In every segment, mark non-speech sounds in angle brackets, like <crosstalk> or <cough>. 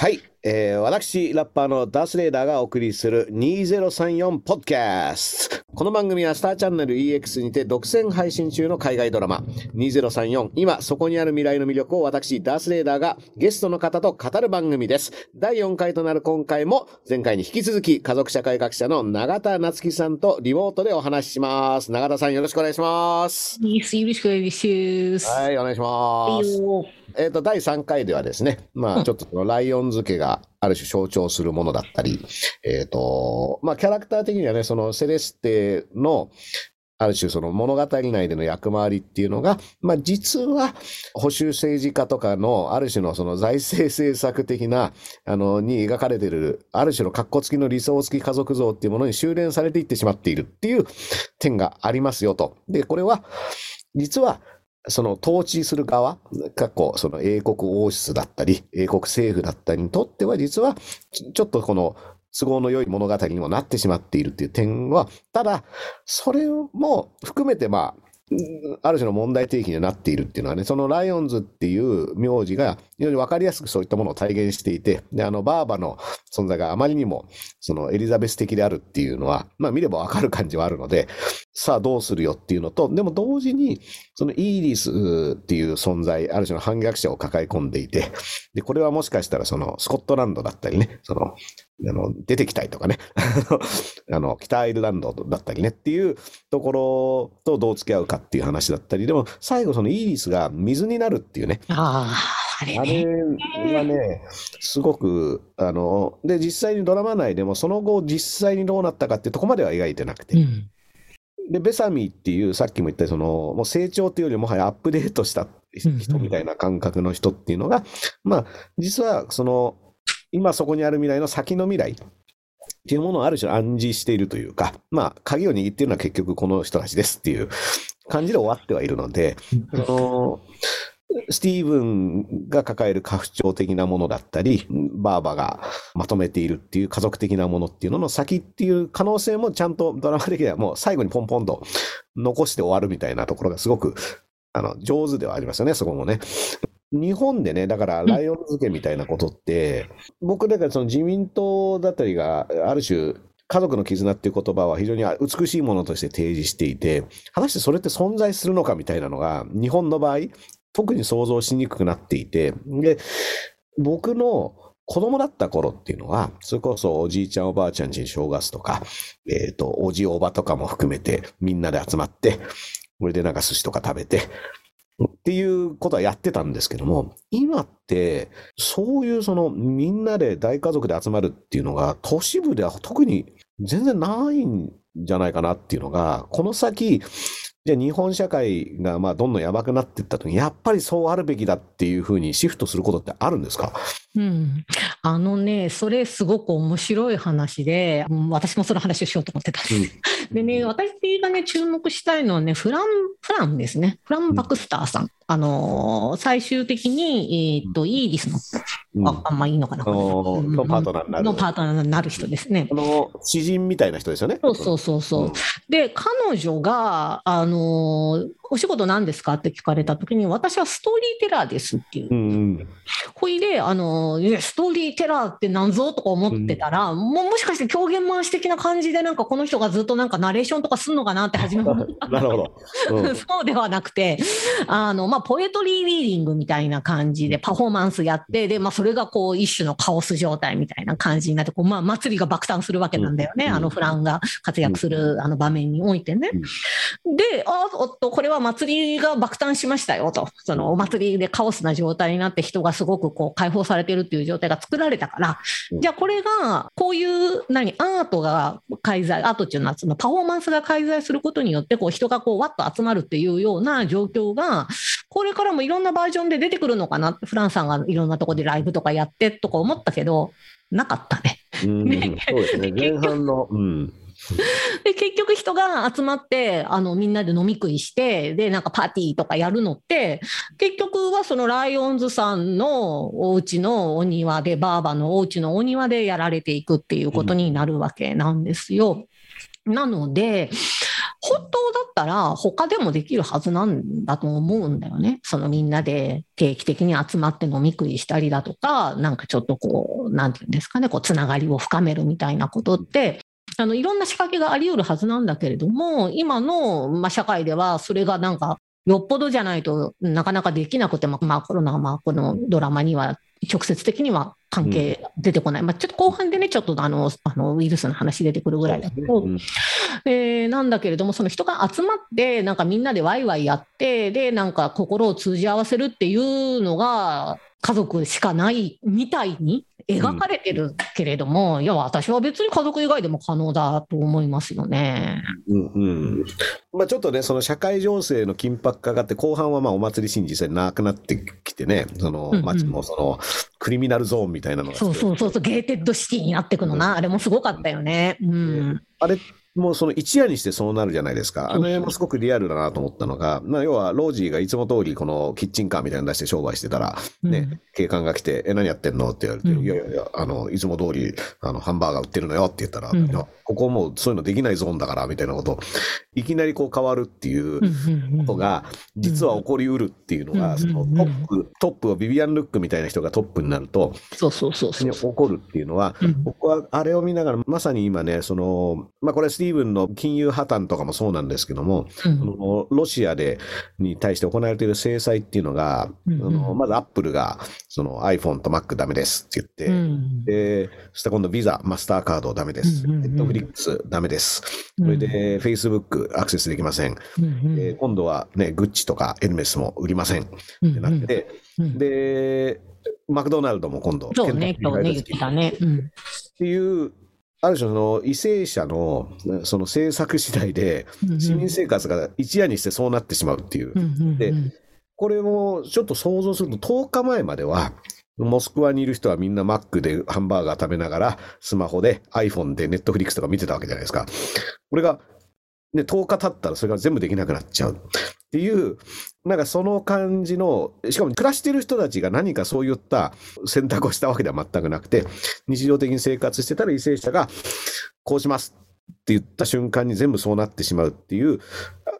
はい、えー私、ラッパーのダースレーダーがお送りする2034ポッドキャスト。この番組はスターチャンネル EX にて独占配信中の海外ドラマ2034今そこにある未来の魅力を私、ダースレーダーがゲストの方と語る番組です。第4回となる今回も前回に引き続き家族社会学者の永田夏樹さんとリモートでお話しします。永田さんよろしくお願いします。よろしくお願いします。はい、お願いします。えっ、と、第3回ではですね、まあ、ちょっとそのライオン付けがある種象徴するものだったり、えっ、と、まあ、キャラクター的にはね、そのセレステの、ある種その物語内での役回りっていうのが、まあ実は保守政治家とかのある種のその財政政策的な、あの、に描かれてる、ある種の格好付きの理想付き家族像っていうものに修練されていってしまっているっていう点がありますよと。で、これは、実はその統治する側、過去、その英国王室だったり、英国政府だったりにとっては、実は、ちょっとこの都合の良い物語にもなってしまっているっていう点は、ただ、それも含めて、まあ、ある種の問題提起になっているっていうのはね、そのライオンズっていう名字が非常に分かりやすくそういったものを体現していて、で、あの、バーバの存在があまりにも、そのエリザベス的であるっていうのは、まあ見れば分かる感じはあるので、さあどうするよっていうのと、でも同時に、そのイーリスっていう存在、ある種の反逆者を抱え込んでいて、<laughs> で、これはもしかしたらそのスコットランドだったりね、その、あの、出てきたいとかね、<laughs> あの、北アイルランドだったりねっていうところとどう付き合うかっていう話だったり、でも最後そのイーリスが水になるっていうね、ああ、あれあね。れはね、すごく、あの、で、実際にドラマ内でもその後実際にどうなったかっていうとこまでは描いてなくて、うん。で、ベサミーっていう、さっきも言ったその、もう成長っていうよりもはやアップデートした人みたいな感覚の人っていうのが、まあ、実はその、今そこにある未来の先の未来っていうものをある種暗示しているというか、まあ、鍵を握っているのは結局この人たちですっていう感じで終わってはいるので、そのスティーブンが抱える家父長的なものだったり、バーバがまとめているっていう家族的なものっていうのの先っていう可能性もちゃんとドラマ的にはもう最後にポンポンと残して終わるみたいなところがすごくあの上手ではありますよね、そこもね。日本でね、だからライオン付けみたいなことって、僕だからその自民党だったりがある種家族の絆っていう言葉は非常に美しいものとして提示していて、果たしてそれって存在するのかみたいなのが、日本の場合、特に想像しにくくなっていて、で、僕の子供だった頃っていうのは、それこそおじいちゃんおばあちゃんちに正月とか、えっ、と、おじおばとかも含めてみんなで集まって、これでなんか寿司とか食べて、っていうことはやってたんですけども、今って、そういうそのみんなで大家族で集まるっていうのが、都市部では特に全然ないんじゃないかなっていうのが、この先、じゃあ日本社会がまあどんどんやばくなっていった時に、やっぱりそうあるべきだっていうふうにシフトすることってあるんですか？うん。あのね、それすごく面白い話で、うん私もその話をしようと思ってたんです。でね、私がね、注目したいのはね、フラン、フランですね。フラン・バクスターさん。あのー最終的に、えっと、イーリスの、うんあ、あんまいいのかな。ののパートナーになるのパートナーになる人ですねこ。の詩人みたいな人ですよね。そうそうそうそう。うんで、彼女が、あのーお仕事何ですかって聞かれたときに、私はストーリーテラーですっていうう。んうんほいで、あのーストーリーテラーって何ぞとか思ってたら、もうもしかして狂言回し的な感じで、なんかこの人がずっとなんかナレーションとかすんのかなって初め思った <laughs> なるほど。うん <laughs> そうではなくて、あの、まあ、ポエトリーリーディングみたいな感じでパフォーマンスやって、で、まあ、それがこう、一種のカオス状態みたいな感じになって、こう、まあ、祭りが爆誕するわけなんだよね。うんあの、フランが活躍する、あの場面においてね。で、あ、おっと、これは祭りが爆誕しましたよと。その、お祭りでカオスな状態になって人がすごくこう、解放されてるっていう状態が作られたから、うんじゃあこれが、こういう、何、アートが介在、アートっていうのは、そのパフォーマンスが介在することによって、こう、人がこう、わっと集まるっていうような状況が、これからもいろんなバージョンで出てくるのかなフランさんがいろんなところでライブとかやってとか思ったけど、なかったね。うんねそうですね。前半の、<laughs> うん。で、結局人が集まって、あの、みんなで飲み食いして、で、なんかパーティーとかやるのって、結局はそのライオンズさんのお家のお庭で、バーバのお家のお庭でやられていくっていうことになるわけなんですよ。なので、本当だったら他でもできるはずなんだと思うんだよね。そのみんなで定期的に集まって飲み食いしたりだとか、なんかちょっとこう、なんていうんですかね、こう、つながりを深めるみたいなことって、あのいろんな仕掛けがあり得るはずなんだけれども、今の、まあ、社会ではそれがなんか、よっぽどじゃないとなかなかできなくても、まあ、コロナはまあこのドラマには直接的には関係出てこない、うん、まあ、ちょっと後半でね、ちょっとあのあのウイルスの話出てくるぐらいだけど、うん、えー、なんだけれども、その人が集まって、なんかみんなでワイワイやって、で、なんか心を通じ合わせるっていうのが、家族しかないみたいに描かれてるけれども、うん、いや、私は別に家族以外でも可能だと思いますよね。うんうんまあ、ちょっとね、その社会情勢の緊迫化があって、後半はまあお祭りシーン実際なくなってきてね、その街もその criminal zone みたいなのが、そうそうそうそう、 gated city になっていくのな、うん、あれもすごかったよね。うん、あれもうその一夜にしてそうなるじゃないですか。あの辺もすごくリアルだなと思ったのが、まあ、要はロージーがいつも通りこのキッチンカーみたいなの出して商売してたら、ね、うん、警官が来て、え、何やってんの？って言われて、うん、いやいやいや、あの、いつも通り、あの、ハンバーガー売ってるのよって言ったら、うん、ここもうそういうのできないゾーンだから、みたいなこと、いきなりこう変わるっていうことが、実は起こりうるっていうのが、そのトップ、トップをビビアン・ルックみたいな人がトップになると、そうそうそうそう。起こるっていうのは、僕はあれを見ながら、まさに今ね、その、まあこれスティーブンの金融破綻とかもそうなんですけども、うん、ロシアでに対して行われている制裁っていうのが、うんうん、のまずアップルがその iPhone と Mac ダメですって言って、うん、でそして今度ビザ、マスターカードダメです、ネットフリックスダメです、それで Facebook アクセスできません、うんで今度はね、グッチとかエルメスも売りません。ってなって、で、マクドナルドも今度、そうね、今日ね、言ってたね。っていうある種の為政者のその政策次第で市民生活が一夜にしてそうなってしまうっていう。でこれもちょっと想像すると10日前まではモスクワにいる人はみんなマックでハンバーガー食べながらスマホで iPhone でネットフリックスとか見てたわけじゃないですか。これが、ね、10日経ったらそれが全部できなくなっちゃう。っていう、なんかその感じの、しかも暮らしてる人たちが何かそういった選択をしたわけでは全くなくて、日常的に生活してたら為政者が、こうしますって言った瞬間に全部そうなってしまうっていう、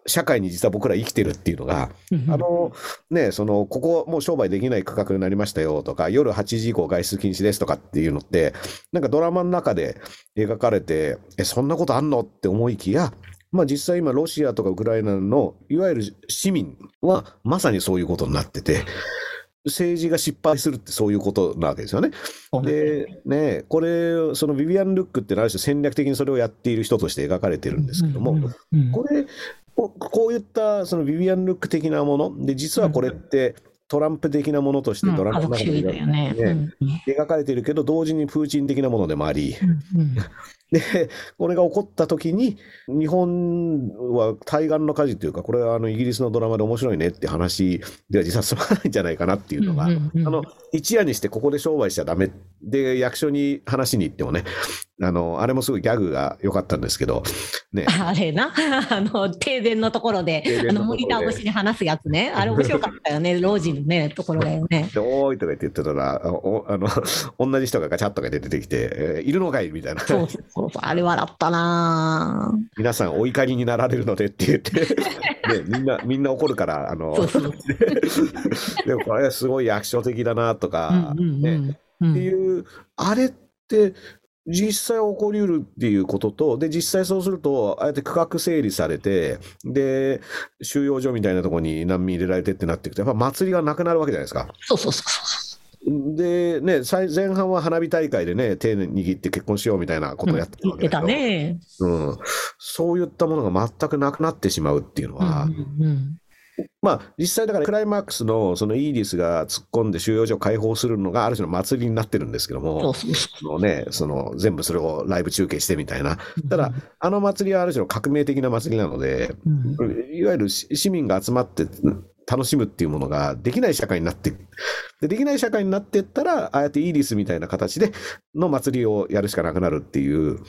社会に実は僕ら生きてるっていうのが、あの、ね、その、ここもう商売できない価格になりましたよとか、夜8時以降外出禁止ですとかっていうのって、なんかドラマの中で描かれて、え、そんなことあんのって思いきや、まあ、実際今、ロシアとかウクライナのいわゆる市民はまさにそういうことになってて、政治が失敗するってそういうことなわけですよね。で、ね、これ、そのビビアン・ルックってある種戦略的にそれをやっている人として描かれてるんですけども、これ、こういったそのビビアン・ルック的なもの、で、実はこれって、トランプ的なものとしてドラマの中で、ね。描かれているけど、同時にプーチン的なものでもあり、で、これが起こった時に、日本は対岸の火事というか、これはあのイギリスのドラマで面白いねって話では実は済まないんじゃないかなっていうのが、あの、一夜にしてここで商売しちゃダメ。で、役所に話しに行ってもね、あの、あれもすごいギャグが良かったんですけど、ね。<laughs> あれな、<laughs> あの、停電のところで、あの、モニター越しに話すやつね。あれ面白かったよね、<laughs> 老人のね、ところだよね。で、おーいとか言って言ってたら、おあの、同じ人がガチャッとか出てきて、えー、いるのかいみたいな。そうそうそう、あれ笑ったな皆さんお怒りになられるのでって言って、ね、みんな、みんな怒るから、あの、でもこれすごい役所的だなとか、ね、っていう、あれって、実際起こりうるっていうことと、で、実際そうすると、ああやって区画整理されて、で、収容所みたいなところに難民入れられてってなっていくと、やっぱ祭りがなくなるわけじゃないですか。そうそうそうそう。でね、前半は花火大会でね、手握って結婚しようみたいなことをやってたわけだけど、うんね。うん、そういったものが全くなくなってしまうっていうのは、うんうんうんまあ、実際だからクライマックスのそのイーリスが突っ込んで収容所を開放するのがある種の祭りになってるんですけども、そのね、その全部それをライブ中継してみたいな。ただ、あの祭りはある種の革命的な祭りなので、いわゆる市民が集まって楽しむっていうものができない社会になってで、できない社会になってったら、ああやってイーリスみたいな形での祭りをやるしかなくなるっていう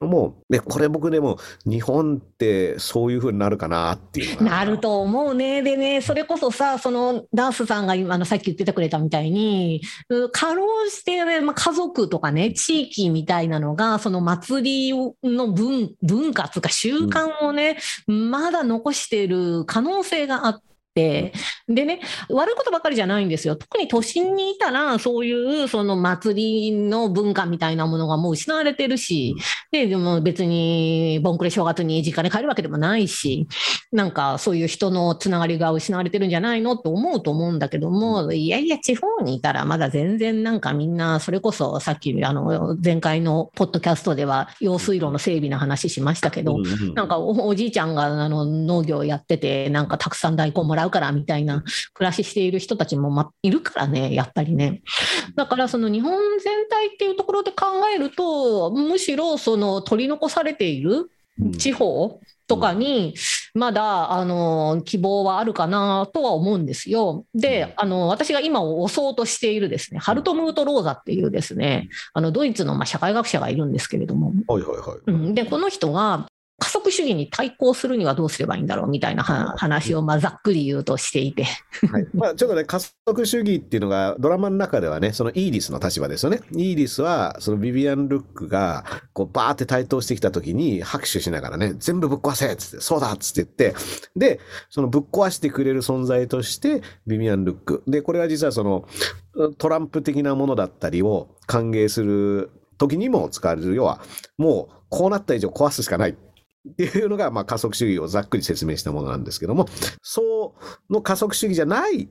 のも、ね、これ僕でも日本ってそういうふうになるかなっていうなると思うね。でね、それこそさ、そのダースさんが今のさっき言っててくれたみたいに、かろうじて、ね、まあ、家族とかね、地域みたいなのが、その祭りの文文化とか習慣をね、うん、まだ残している可能性があって、でね、悪いことばかりじゃないんですよ。特に都心にいたら、そういうその祭りの文化みたいなものがもう失われてるし、で、でも別に、ボンクレ正月に実家に帰るわけでもないし、なんかそういう人のつながりが失われてるんじゃないのって思うと思うんだけども、いやいや、地方にいたらまだ全然なんかみんな、それこそさっき、あの、前回のポッドキャストでは、用水路の整備の話しましたけど、なんかおじいちゃんがあの農業やってて、なんかたくさん大根もらううからみたいな暮らししている人たちも、ま、いるからね、やっぱりね。だからその日本全体っていうところで考えると、むしろその取り残されている地方とかに、まだ、あの、希望はあるかなとは思うんですよ。で、あの、私が今押そうとしているですね、ハルトムート・ローザっていうですね、あの、ドイツのまあ社会学者がいるんですけれども。はいはいはい。うん、で、この人が、加速主義に対抗するにはどうすればいいんだろうみたいな話をまあざっくり言うとしていてはいまあ、ちょっとね、加速主義っていうのがドラマの中ではね、そのイーリスの立場ですよね。イーリスは、そのビビアン・ルックがこうバーって台頭してきた時に拍手しながらね、全部ぶっ壊せっつって、そうだっつって言って、で、そのぶっ壊してくれる存在としてビビアン・ルック。で、これは実はそのトランプ的なものだったりを歓迎する時にも使われる。要は、もうこうなった以上壊すしかない。っていうのが、まあ、加速主義をざっくり説明したものなんですけども、そうの加速主義じゃない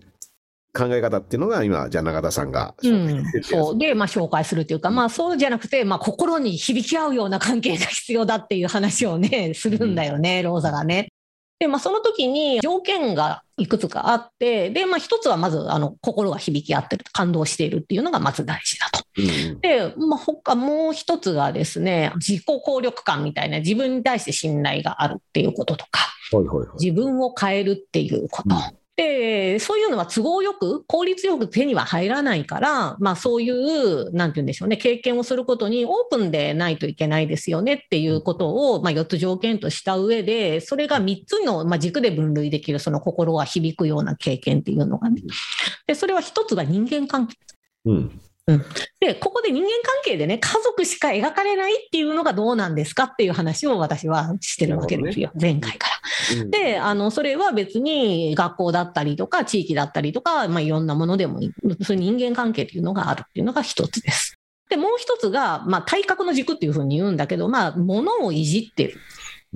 考え方っていうのが今、じゃあ永田さんが、うん、そうで、まあ、紹介するというか、まあ、そうじゃなくて、まあ、心に響き合うような関係が必要だっていう話をね、するんだよね、うん、ローザがね。で、まあ、その時に条件がいくつかあって、で、まあ、一つはまず、あの、心が響き合ってる、感動しているっていうのがまず大事だと。うん、で、まあ、他もう一つがですね、自己効力感みたいな、自分に対して信頼があるっていうこととか、はいはいはい、自分を変えるっていうこと。うんで、そういうのは都合よく、効率よく手には入らないから、まあそういう、なんて言うんでしょうね、経験をすることにオープンでないといけないですよねっていうことを、まあ4つ条件とした上で、それが3つの、まあ、軸で分類できる、その心が響くような経験っていうのがね。で、それは1つが人間関係。うんうん、で、ここで人間関係でね、家族しか描かれないっていうのがどうなんですかっていう話を私はしてるわけですよ、ね、前回から。うん、で、あの、それは別に学校だったりとか、地域だったりとか、まあ、いろんなものでもそういう人間関係っていうのがあるっていうのが一つです。で、もう一つが、まあ、体格の軸っていうふうに言うんだけど、まあ、物をいじってる。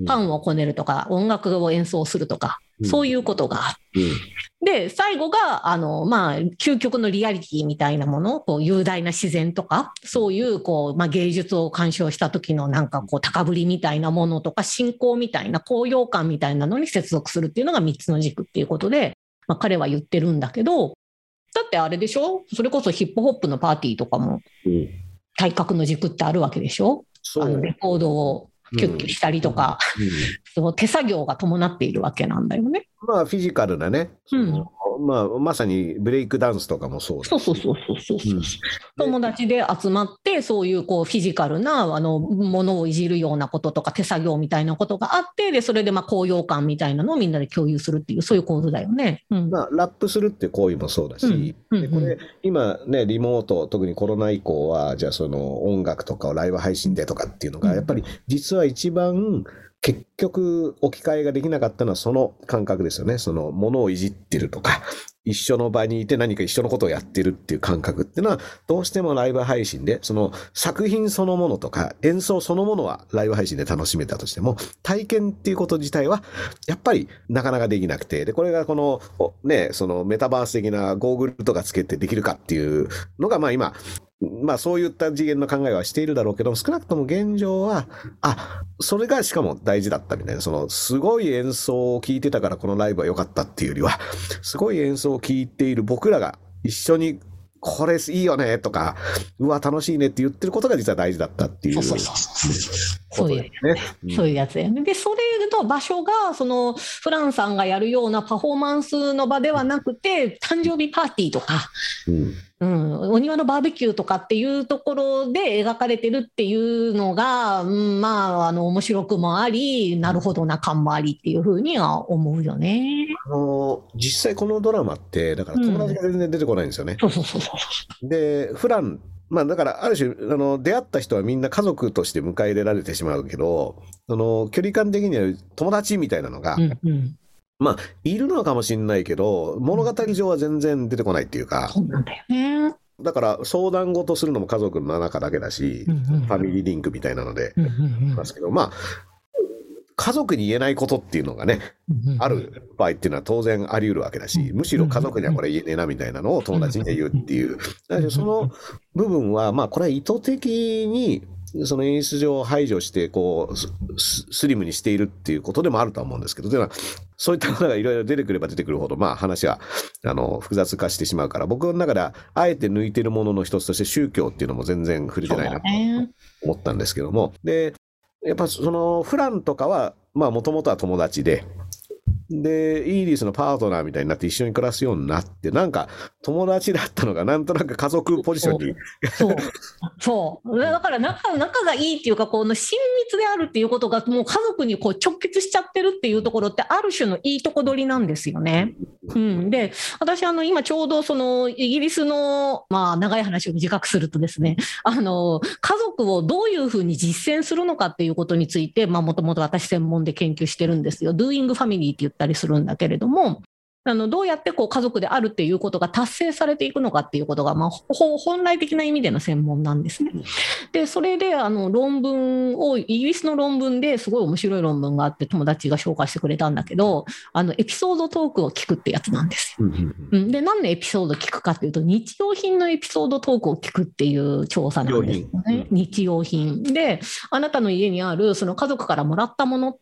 パンをこねるとか、音楽を演奏するとか、そういうことがある。で、最後が、あの、まあ、究極のリアリティみたいなもの、こう、雄大な自然とか、そういう、こう、まあ、芸術を鑑賞した時のなんか、こう、高ぶりみたいなものとか、信仰みたいな、高揚感みたいなのに接続するっていうのが3つの軸っていうことで、まあ、彼は言ってるんだけど、だってあれでしょ？それこそヒップホップのパーティーとかも、体格の軸ってあるわけでしょ？あのレコードをキュッキュしたりとか、その手作業が伴っているわけなんだよね。まあ、フィジカルなね、うん、まあ、まさにブレイクダンスとかもそうそうそうそうそうそう、う。ん、友達で集まって、そういうこうフィジカルなあのものをいじるようなこととか、手作業みたいなことがあって、でそれでまあ高揚感みたいなのをみんなで共有するっていう、そういう構図だよね。うん、まあ、ラップするっていう行為もそうだし、でこれ、今ね、リモート、特にコロナ以降は、じゃあその音楽とかをライブ配信でとかっていうのが、やっぱり実は一番、結局置き換えができなかったのはその感覚ですよね。そのものをいじってるとか、一緒の場にいて何か一緒のことをやってるっていう感覚っていうのは、どうしてもライブ配信で、その作品そのものとか演奏そのものはライブ配信で楽しめたとしても、体験っていうこと自体は、やっぱりなかなかできなくて、で、これがこの、ね、そのメタバース的なゴーグルとかつけてできるかっていうのが、まあ今、まあそういった次元の考えはしているだろうけども、少なくとも現状は、あ、それがしかも大事だったみたいな、そのすごい演奏を聴いてたからこのライブは良かったっていうよりは、すごい演奏を聴いている僕らが一緒にこれいいよねとか、うわ、楽しいねって言ってることが実は大事だったっていう。そうそうそう。そうことですね。うん。そういうやつだよね。で、それの場所が、そのフランさんがやるようなパフォーマンスの場ではなくて、誕生日パーティーとか、うんうん、お庭のバーベキューとかっていうところで描かれてるっていうのが、うん、まあ、あの、面白くもあり、なるほどな感もありっていうふうには思うよね。あの実際このドラマって、だから友達が全然出てこないんですよね。そうそうそうそう。で、フラン、まあだからある種、あの、出会った人はみんな家族として迎え入れられてしまうけど、その、距離感的には友達みたいなのが、うんうん。まあ、いるのかもしれないけど、物語上は全然出てこないっていうか、そうなんだよね。だから相談事するのも家族の中だけだし、うんうんファミリーリンクみたいなので、うんうんうん。ますけど、まあ、家族に言えないことっていうのがね、うんうんある場合っていうのは当然あり得るわけだし、むしろ家族にはこれ言えねえなみたいなのを友達には言うっていう。その部分は、まあ、これは意図的に、その演出上排除して、こう、スリムにしているっていうことでもあるとは思うんですけど、というのは、そういったものがいろいろ出てくれば出てくるほど、まあ話は、あの、複雑化してしまうから、僕の中では、あえて抜いてるものの一つとして宗教っていうのも全然触れてないなとね。思ったんですけども、で、やっぱそのフランとかは、まあもともとは友達で、で、イーリスのパートナーみたいになって一緒に暮らすようになって、なんか友達だったのがなんとなく家族ポジションに、そう。そう。だから仲、仲がいいっていうか、この親密であるっていうことが、もう家族にこう直結しちゃってるっていうところって、ある種のいいとこ取りなんですよね。うん。で、私、あの、今ちょうどその、イギリスの、まあ、長い話を短くするとですね、あの、家族をどういうふうに実践するのかっていうことについて、まあ、もともと私専門で研究してるんですよ。doing family って言ったりするんだけれども、あのどうやってこう家族であるっていうことが達成されていくのかっていうことが、まあ、ほ本来的な意味での専門なんですね。で、それであの論文を、イギリスの論文ですごい面白い論文があって、友達が紹介してくれたんだけど、あのエピソードトークを聞くってやつなんですよ。うんで、なんでエピソード聞くかっていうと、日用品のエピソードトークを聞くっていう調査なんですよね。日用品。で、あなたの家にあるその家族からもらったもの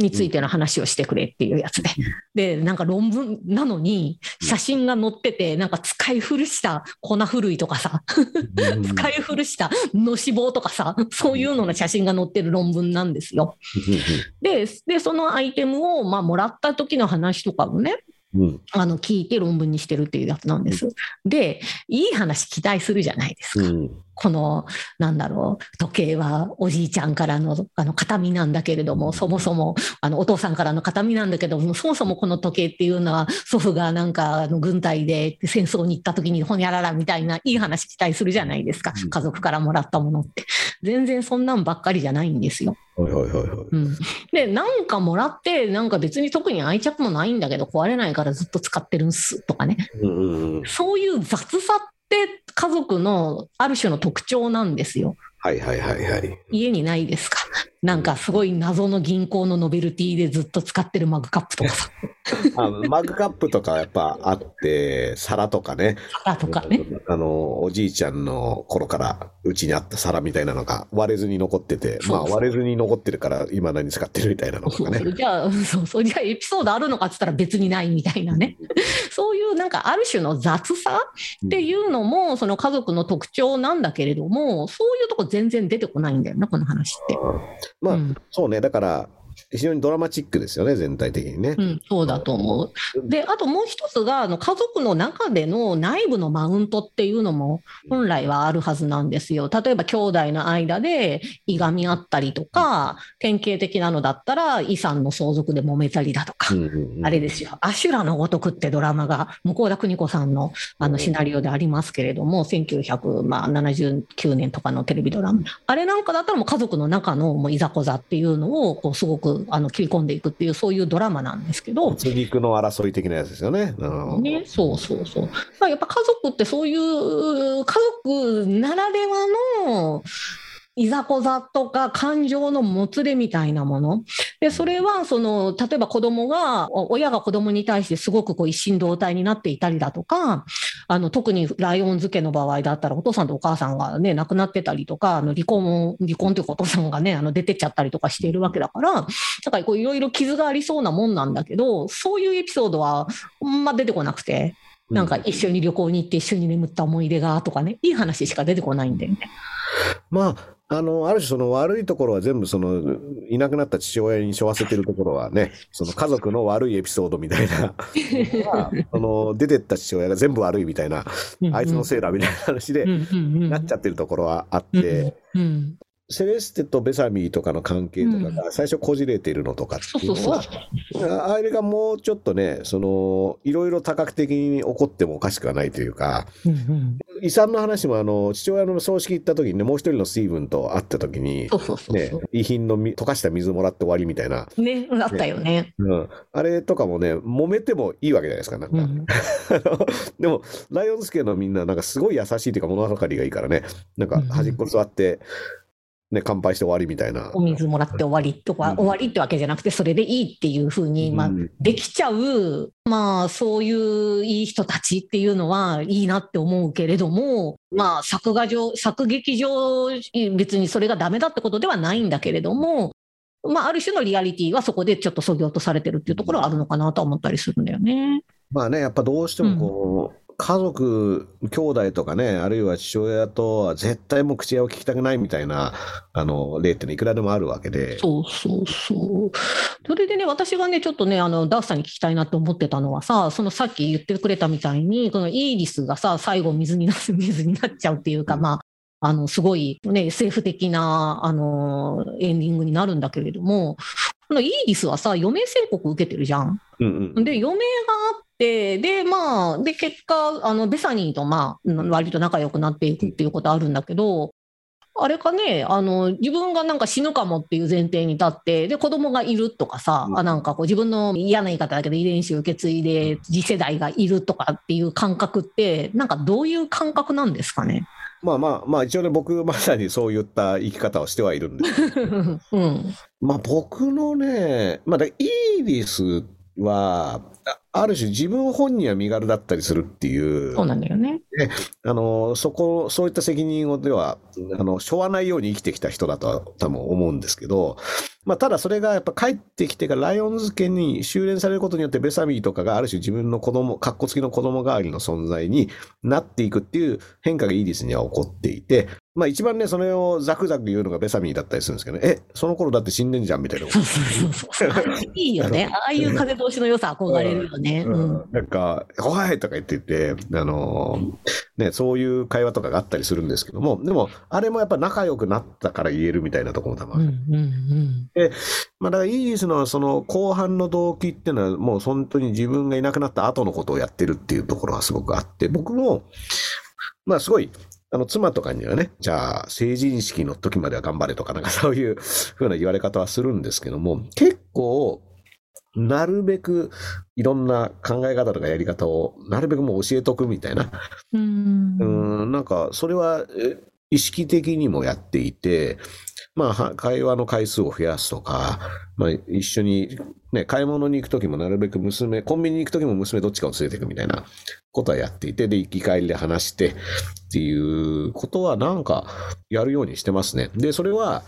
についての話をしてくれっていうやつで。で、なんか論文なのに、写真が載ってて、なんか使い古した粉ふるいとかさ、使い古したの脂肪とかさ、そういうのの写真が載ってる論文なんですよ。で、でそのアイテムを、まあ、もらった時の話とかもね、うん。うんあの聞いて論文にしてるっていうやつなんです。で、いい話期待するじゃないですか。うんこの、なんだろう、時計はおじいちゃんからのあの形見なんだけれども、そもそもあのお父さんからの形見なんだけども、そもそもこの時計っていうのは、祖父がなんかあの軍隊で戦争に行った時にほにゃららみたいないい話期待するじゃないですかう。ん家族からもらったものって。全然そんなんばっかりじゃないんですよ。はいはいはいはい。うん、で、なんかもらって、なんか別に特に愛着もないんだけど、壊れないからずっと使ってるんすとかね。うんうんうんそういう雑さって家族のある種の特徴なんですよ。はいはいはいはい。家にないですか？なんかすごい謎の銀行のノベルティでずっと使ってるマグカップとかさ、あのマグカップとかやっぱあって、皿とかね。皿とかね。あの、おじいちゃんの頃からうちにあった皿みたいなのが割れずに残ってて、まあ割れずに残ってるから今何使ってるみたいなのとかね。そうそうじゃあ、そうそう、じゃあエピソードあるのかって言ったら別にないみたいなね。そういうなんかある種の雑さっていうのも、その家族の特徴なんだけれども、そういうとこ全然出てこないんだよな、この話って。まあ、うんそうね。だから、非常にドラマチックですよね、全体的にね。うん、そうだと思う。で、あともう一つが、あの家族の中での内部のマウントっていうのも本来はあるはずなんですよ。例えば兄弟の間でいがみ合ったりとか、典型的なのだったら遺産の相続で揉めたりだとか。うんうんうんあれですよ、アシュラのごとくってドラマが、向田邦子さんのあのシナリオでありますけれども、1979年とかのテレビドラマ、あれなんかだったらもう家族の中のもういざこざっていうのをこうすごくあの切り込んでいくっていう、そういうドラマなんですけど、骨肉の争い的なやつですよね。うんね、そうそうそう。まあ、やっぱ家族ってそういう家族ならではのいざこざとか感情のもつれみたいなもの。で、それはその、例えば子供が、お親が子供に対してすごくこう一心同体になっていたりだとか、あの、特にライオン漬けの場合だったらお父さんとお母さんがね、亡くなってたりとか、あの離婚、離婚というかお父さんがね、あの出てっちゃったりとかしているわけだから、なんかこういろいろ傷がありそうなもんなんだけど、そういうエピソードは、まあ出てこなくて。なんか一緒に旅行に行って一緒に眠った思い出がとかね、いい話しか出てこないんだよね。まあ、あの、ある種その悪いところは全部その、いなくなった父親に背負わせてるところはね、その家族の悪いエピソードみたいな、<laughs> その、出てった父親が全部悪いみたいな、あいつのせいだみたいな話で、なっちゃってるところはあって、セレステとベサミーとかの関係とかが最初こじれてるのとかっていうのは、あれがもうちょっとね、その、いろいろ多角的に起こってもおかしくはないというか、遺産の話もあの、父親の葬式行った時にね、もう一人のスティーブンと会った時に、ね、遺品の溶かした水もらって終わりみたいな。ね、あったよね。うん。あれとかもね、揉めてもいいわけじゃないですか、なんか。うん、<laughs> でも、ライオンスケのみんな、なんかすごい優しいというか物分かりがいいからね、なんか端っこ座って、うんね、乾杯して終わりみたいな。お水もらって終わりとか、うん、終わりってわけじゃなくて、それでいいっていうふうに、まあ、できちゃう、まあ、そういういい人たちっていうのはいいなって思うけれども、まあ、作画上、作劇上、別にそれがダメだってことではないんだけれども、まあ、ある種のリアリティはそこでちょっとそぎ落とされてるっていうところはあるのかなと思ったりするんだよね。まあね、やっぱどうしてもこう、家族、兄弟とかね、あるいは父親とは絶対もう口屋を聞きたくないみたいな、あの、例っていくらでもあるわけで。そうそうそう。それでね、私がね、ちょっとね、あの、ダースさんに聞きたいなと思ってたのはさ、そのさっき言ってくれたみたいに、このイーリスがさ、最後水になす、水になっちゃうっていうか、うん、まあ、あの、すごいね、SF 的な、あの、エンディングになるんだけれども、このイーリスはさ、余命宣告受けてるじゃん。うんうん、で、余命があっ、で、まあ、で、結果、あの、ベサニーと、まあ、割と仲良くなっていくっていうことあるんだけど、あれかね、あの、自分がなんか死ぬかもっていう前提に立って、で、子供がいるとかさ、うん、あなんかこう自分の嫌な言い方だけど遺伝子を受け継いで次世代がいるとかっていう感覚って、なんかどういう感覚なんですかね？まあまあまあ一応ね僕まさにそういった生き方をしてはいるんです。<laughs> うん、まあ僕のね、まあイーリスはある種自分本人は身軽だったりするっていう。そうなんだよね。あの、そこ、そういった責任をでは、あの、しょわないように生きてきた人だとは多分思うんですけど、まあ、ただそれがやっぱ帰ってきてからライオンズ家に修練されることによってベサミーとかがある種自分の子供、格好付きの子供代わりの存在になっていくっていう変化がイーリスには起こっていて、まあ一番ね、それをザクザク言うのがベサミーだったりするんですけどね、え、その頃だって死んでんじゃんみたいな。そうそうそう。いいよね。<laughs> ああいう風通しの良さ憧れるよね。うん。なんか、怖いとか言ってて、あのー、ね、そういう会話とかがあったりするんですけども、でも、あれもやっぱ仲良くなったから言えるみたいなところも多分ある。うんうんうん、で、まあだからイギリスのその後半の動機っていうのはもう本当に自分がいなくなった後のことをやってるっていうところがすごくあって、僕も、まあすごい、あの、妻とかにはね、じゃあ、成人式の時までは頑張れとか、なんか <laughs> そういうふうな言われ方はするんですけども、結構、なるべくいろんな考え方とかやり方をなるべくもう教えとくみたいな。うん、うんなんか、それは意識的にもやっていて、まあ、会話の回数を増やすとか、まあ、一緒に、ね、買い物に行くときもなるべく娘、コンビニに行くときも娘どっちかを連れていくみたいなことはやっていて、で、行き帰りで話してっていうことはなんかやるようにしてますね。で、それは、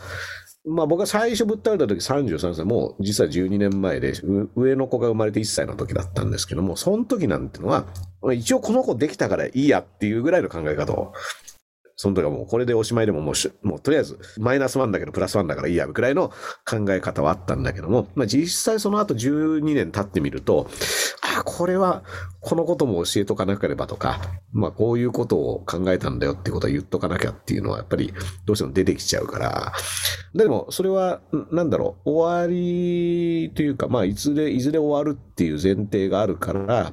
まあ僕が最初ぶっ倒れた時33歳、もう実は12年前で、上の子が生まれて1歳の時だったんですけども、その時なんてのは、一応この子できたからいいやっていうぐらいの考え方をその時はもうこれでおしまいでももうもうとりあえずマイナスワンだけどプラスワンだからいいや、くらいの考え方はあったんだけども、まあ実際その後12年経ってみると、ああ、これはこのことも教えとかなければとか、まあこういうことを考えたんだよってことは言っとかなきゃっていうのはやっぱりどうしても出てきちゃうから、でもそれはなんだろう、終わりというか、まあいずれ、いずれ終わるっていう前提があるから、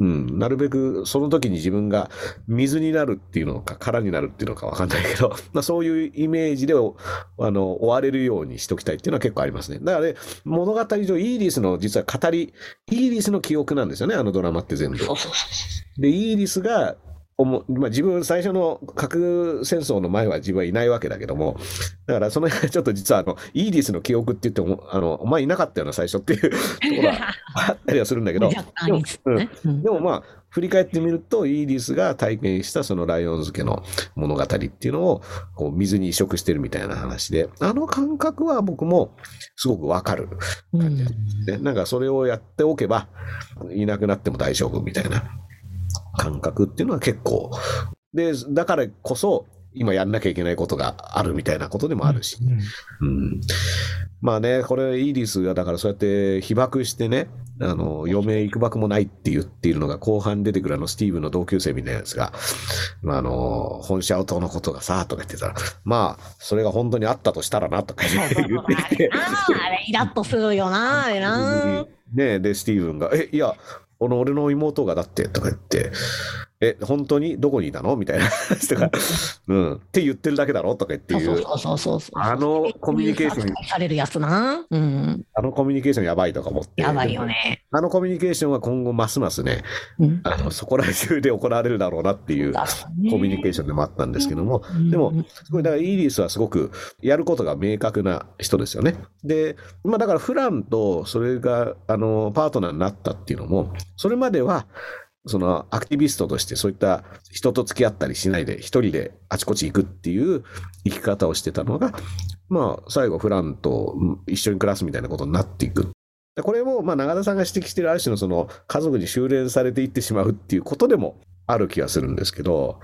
うん、なるべくその時に自分が水になるっていうのか空になるっていうのかわかんないけど、<laughs> まあ、そういうイメージであの終われるようにしときたいっていうのは結構ありますね。だからね、物語上イーリスの実は語り、イーリスの記憶なんですよね、あのドラマって全部。で、イーリスがまあ、自分最初の核戦争の前は自分はいないわけだけども、だからその辺ちょっと実はあの、イーディスの記憶って言っても、あの、お前いなかったよな、最初っていう <laughs> ところがあったりはするんだけど、<laughs> でもうん、でもまあ、振り返ってみると、イーディスが体験したそのライオンズ家の物語っていうのを、こう、水に移植してるみたいな話で、あの感覚は僕もすごくわかる感じですね、うん。なんかそれをやっておけば、いなくなっても大丈夫みたいな。感覚っていうのは結構、で、だからこそ、今やんなきゃいけないことがあるみたいなことでもあるし。うん。まあね、これ、イーリスがだからそうやって被爆してね、あの、余命いくばくもないって言っているのが後半出てくるあのスティーブンの同級生みたいなやつが、まああの、本社党のことがさ、とか言ってたら、まあ、それが本当にあったとしたらな、とか <laughs> 言ってきて。あれ、イラッとするよな、あれな。ねで、スティーブンが、え、いや、この俺の妹がだって、とか言って、え、本当に？どこにいたの？みたいな話とか、うん、って言ってるだけだろ？とか言っていう、そうそうそうそうそう。あのコミュニケーション、されるやつな。うん。あのコミュニケーションやばいとか思って。やばいよね。あのコミュニケーションは今後ますますね、うん。あのそこら中で行われるだろうなっていうココミュニケーションでもあったんですけども、でも、すごい、だからイーリスはすごくやることが明確な人ですよね。で、まあだからフランとそれが、あの、パートナーになったっていうのも、それまでは、そのアクティビストとしてそういった人と付き合ったりしないで一人であちこち行くっていう生き方をしてたのが、まあ最後フランと一緒に暮らすみたいなことになっていく。これも、まあ永田さんが指摘しているある種のその家族に修練されていってしまうっていうことでもある気がするんですけど、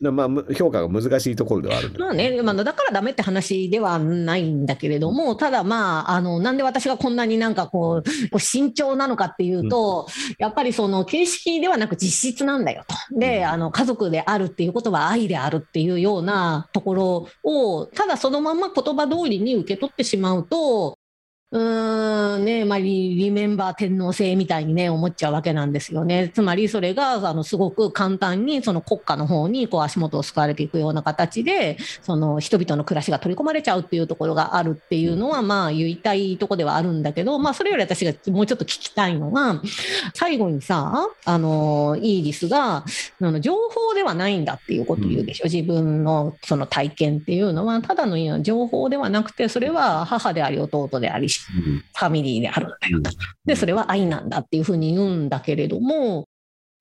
まあ、む評価が難しいところではある <laughs> まあね、まあ、だからダメって話ではないんだけれども、ただまあ、あの、なんで私がこんなになんかこう、慎重なのかっていうと、やっぱりその形式ではなく実質なんだよと。で、うん。あの、家族であるっていうことは愛であるっていうようなところを、ただそのまま言葉通りに受け取ってしまうと、うーんねまあ、リリメンバー天皇制みたいにね、思っちゃうわけなんですよね。つまりそれが、あの、すごく簡単に、その国家の方に、こう、足元を救われていくような形で、その、人々の暮らしが取り込まれちゃうっていうところがあるっていうのは、まあ、言いたいとこではあるんだけど、まあ、それより私がもうちょっと聞きたいのが、最後にさ、あの、イーリスが、あの情報ではないんだっていうことを言うでしょ。自分のその体験っていうのは、ただの情報ではなくて、それは母であり弟であり、うんファミリーであるん。だよと。で、それは愛なんだっていうふうに言うんだけれども、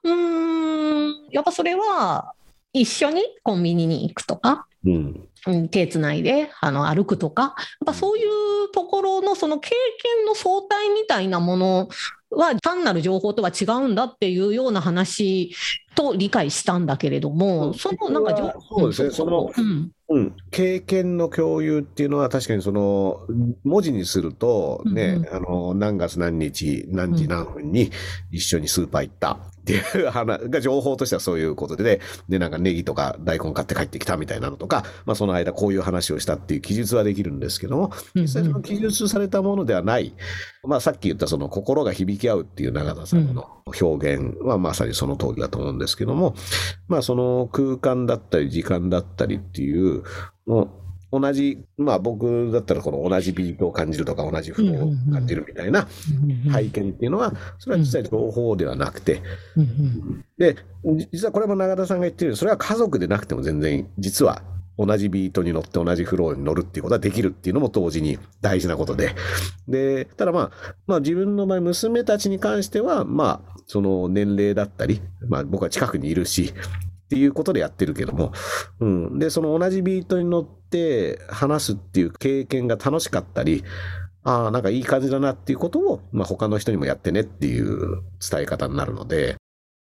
うーん、やっぱそれは、一緒にコンビニに行くとか、うん。うん手つないであの歩くとか、やっぱそういうところのその経験の相対みたいなものは単なる情報とは違うんだっていうような話と理解したんだけれども、うんそのなんか情そうですね。そのうん。うん、経験の共有っていうのは確かにその文字にするとね、うんうん。あの何月何日何時何分に一緒にスーパー行った。っていう <laughs> 話が情報としてはそういうことでね、でなんかネギとか大根買って帰ってきたみたいなのとか、まあ、その間こういう話をしたっていう記述はできるんですけどもうん実際その記述されたものではない、まあ、さっき言ったその心が響き合うっていう永田さんの表現はまさにその通りだと思うんですけども、まあその空間だったり時間だったりっていう、同じ、まあ僕だったらこの同じビートを感じるとか同じフローを感じるみたいな体験っていうのは、それは実際情報ではなくて、で、実はこれも永田さんが言ってるように、それは家族でなくても全然実は同じビートに乗って同じフローに乗るっていうことはできるっていうのも同時に大事なことで。で、ただまあ、まあ自分の場合、娘たちに関しては、まあ、その年齢だったり、まあ僕は近くにいるし、っていうことでやってるけども、うん。で、その同じビートに乗って話すっていう経験が楽しかったり、ああ、なんかいい感じだなっていうことを、まあ他の人にもやってねっていう伝え方になるので、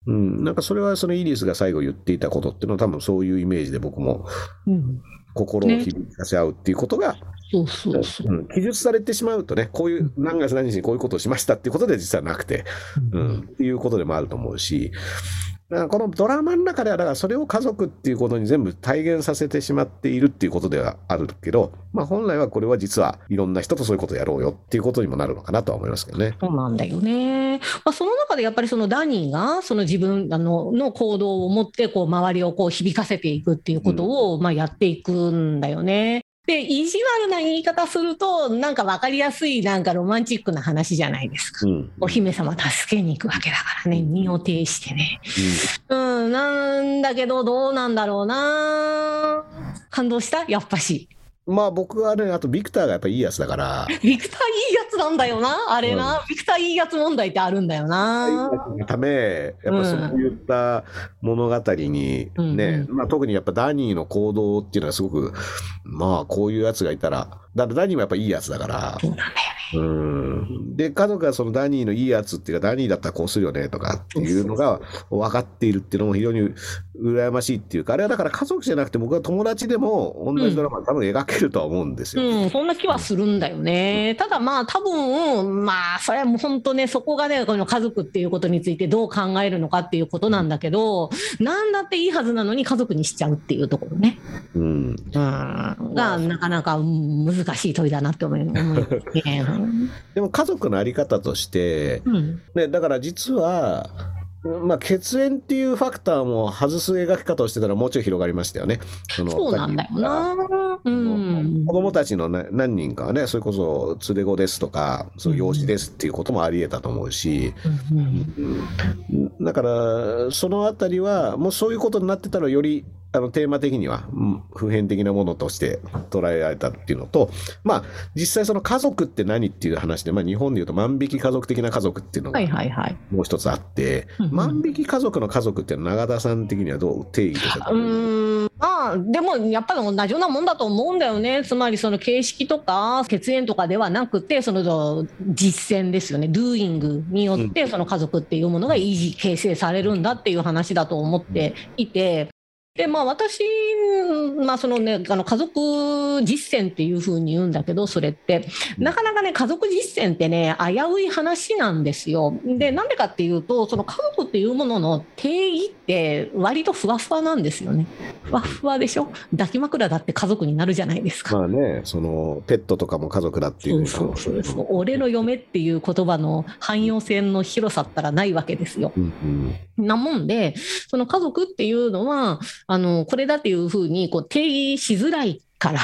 うん、なんかそれはそのイリスが最後言っていたことっていうのは多分そういうイメージで僕もうん心を響かせ合うっていうことが、そうそうそう。うん、記述されてしまうとね、こういう何月何日にこういうことをしましたっていうことで実はなくて、うん、っていうことでもあると思うし、このドラマの中では、だからそれを家族っていうことに全部体現させてしまっているっていうことではあるけど、まあ本来はこれは実はいろんな人とそういうことをやろうよっていうことにもなるのかなとは思いますけどね。そうなんだよね。まあ、その中でやっぱりそのダニーがその自分あのの行動を持ってこう周りをこう響かせていくっていうことをまあやっていくんだよね。で、意地悪な言い方すると、なんか分かりやすい、なんかロマンチックな話じゃないですか。うん。お姫様助けに行くわけだからね、身を挺してね。うん、なんだけど、どうなんだろうな。感動した？やっぱし。まあ僕はね、あとビクターがやっぱいいやつだから、<laughs> ビクターいいやつなんだよな、あれな。ビクターいいやつ問題ってあるんだよな。のため、やっぱそういった物語にね、うんまあ特にやっぱダニーの行動っていうのはすごく、まあこういうやつがいたら、だダニーもやっぱいいやつだから、そうなんだよね。うんで、家族がそのダニーのいいやつっていうか、ダニーだったらこうするよねとかっていうのが分かっているっていうのも非常に羨ましいっていうか、あれはだから家族じゃなくて、僕は友達でも同じドラマ、多分描けるとは思うんですよ。うん、そんな気はするんだよね。ただまあ、多分まあ、それはもう本当ね、そこがね、この家族っていうことについてどう考えるのかっていうことなんだけど、なんだっていいはずなのに家族にしちゃうっていうところね。うん、うん、が、なかなか難しい問いだなって思いますね。<laughs> でも家族のあり方として、うんね、だから実は、まあ、血縁っていうファクターも外す描き方をしてたらもうちょい広がりましたよね。そのそうなんだよな。うん。子供たちのな何人かはね、それこそ連れ子ですとか、そう養子ですっていうこともあり得たと思うし、うん。だから、そのあたりは、もうそういうことになってたら、よりあのテーマ的には、うん普遍的なものとして捉えられたっていうのと、まあ、実際その家族って何っていう話で、まあ、日本でいうと万引き家族的な家族っていうのがはいはいはい。もう一つあって、うんうん。万引き家族の家族って永田さん的にはどう定義としてうーん。まあでもやっぱり同じようなもんだと思うんだよね。つまりその形式とか血縁とかではなくてその実践ですよね。doing によってその家族っていうものが維持形成されるんだっていう話だと思っていて。でまあ、私、まあそのね、あの家族実践っていうふうに言うんだけど、それって、なかなかね、家族実践ってね、危うい話なんですよ。で、なんでかっていうと、その家族っていうものの定義って、割とふわふわなんですよね。ふわふわでしょ？抱き枕だって家族になるじゃないですか。まあね、そのペットとかも家族だっていうそうそうそう俺の嫁っていう言葉の汎用性の広さったらないわけですよ。うんうんなもんで、その家族っていうのは、あのこれだっていうふうにこう定義しづらいから、